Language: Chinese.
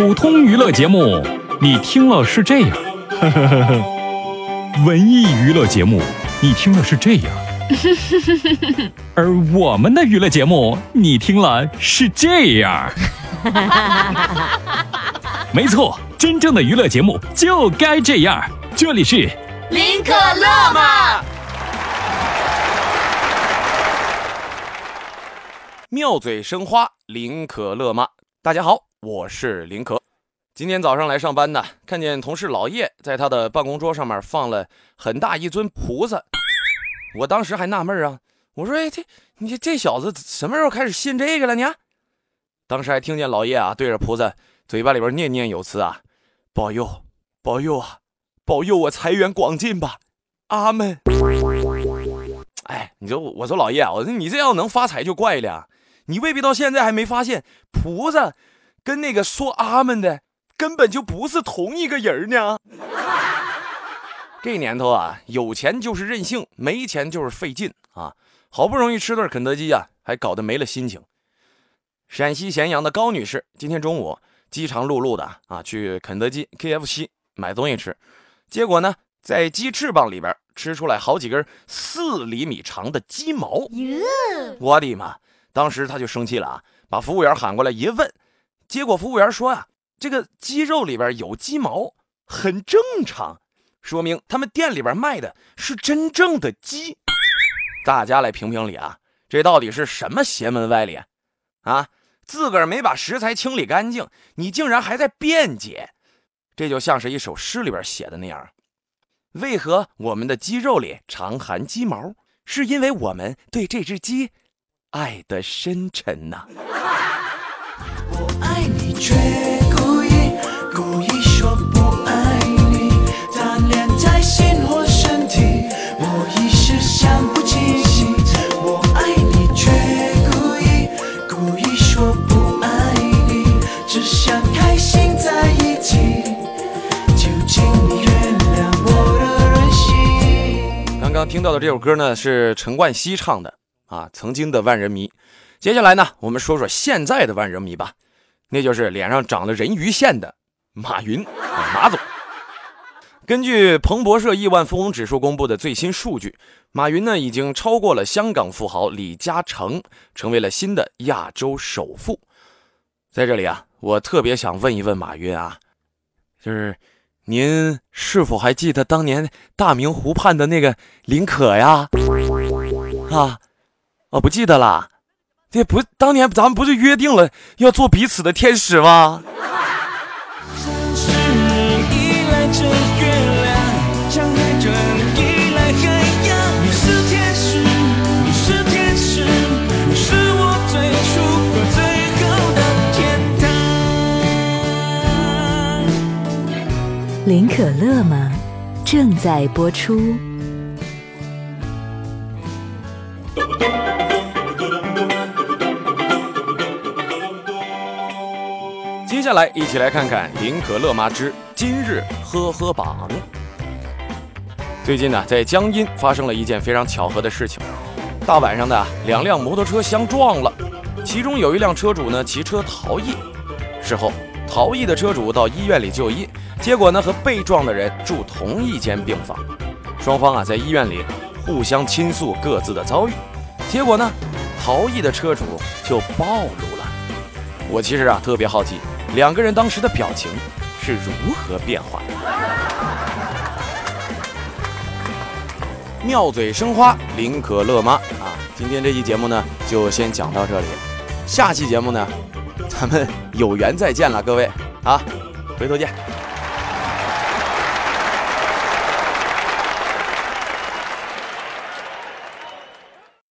普通娱乐节目，你听了是这样；文艺娱乐节目，你听了是这样；而我们的娱乐节目，你听了是这样。没错，真正的娱乐节目就该这样。这里是林可乐吗。妙嘴生花，林可乐吗？大家好，我是林可。今天早上来上班呢，看见同事老叶在他的办公桌上面放了很大一尊菩萨，我当时还纳闷啊，我说：“哎，这你这小子什么时候开始信这个了呢？”当时还听见老叶啊对着菩萨嘴巴里边念念有词啊：“保佑，保佑啊，保佑我财源广进吧，阿门。”哎，你说我说老叶，我说你这要能发财就怪了。你未必到现在还没发现，菩萨跟那个说阿门的根本就不是同一个人呢。这年头啊，有钱就是任性，没钱就是费劲啊！好不容易吃顿肯德基啊，还搞得没了心情。陕西咸阳的高女士今天中午饥肠辘辘的啊，去肯德基 KFC 买东西吃，结果呢，在鸡翅膀里边吃出来好几根四厘米长的鸡毛。我的妈！当时她就生气了啊，把服务员喊过来一问，结果服务员说啊，这个鸡肉里边有鸡毛很正常，说明他们店里边卖的是真正的鸡。大家来评评理啊，这到底是什么邪门歪理啊？自个儿没把食材清理干净，你竟然还在辩解，这就像是一首诗里边写的那样：为何我们的鸡肉里常含鸡毛？是因为我们对这只鸡。爱得深沉呐。却故意故意说不爱你，贪恋在心或身体，我一时想不清晰。我爱你，却故意故意说不爱你，只想开心在一起。就请你原谅我的任性。刚刚听到的这首歌呢，是陈冠希唱的啊，曾经的万人迷。接下来呢，我们说说现在的万人迷吧。那就是脸上长了人鱼线的马云，马总。根据彭博社亿万富翁指数公布的最新数据，马云呢已经超过了香港富豪李嘉诚，成为了新的亚洲首富。在这里啊，我特别想问一问马云啊，就是您是否还记得当年大明湖畔的那个林可呀？啊？哦，不记得了，这不当年咱们不是约定了要做彼此的天使吗？林可乐吗？正在播出。接下来，一起来看看林可乐妈之今日呵呵榜。最近呢，在江阴发生了一件非常巧合的事情。大晚上的，两辆摩托车相撞了，其中有一辆车主呢骑车逃逸。事后，逃逸的车主到医院里就医，结果呢和被撞的人住同一间病房。双方啊在医院里互相倾诉各自的遭遇，结果呢，逃逸的车主就暴露了。我其实啊特别好奇。两个人当时的表情是如何变化的？妙嘴生花，林可乐妈？啊，今天这期节目呢，就先讲到这里。下期节目呢，咱们有缘再见了，各位啊，回头见。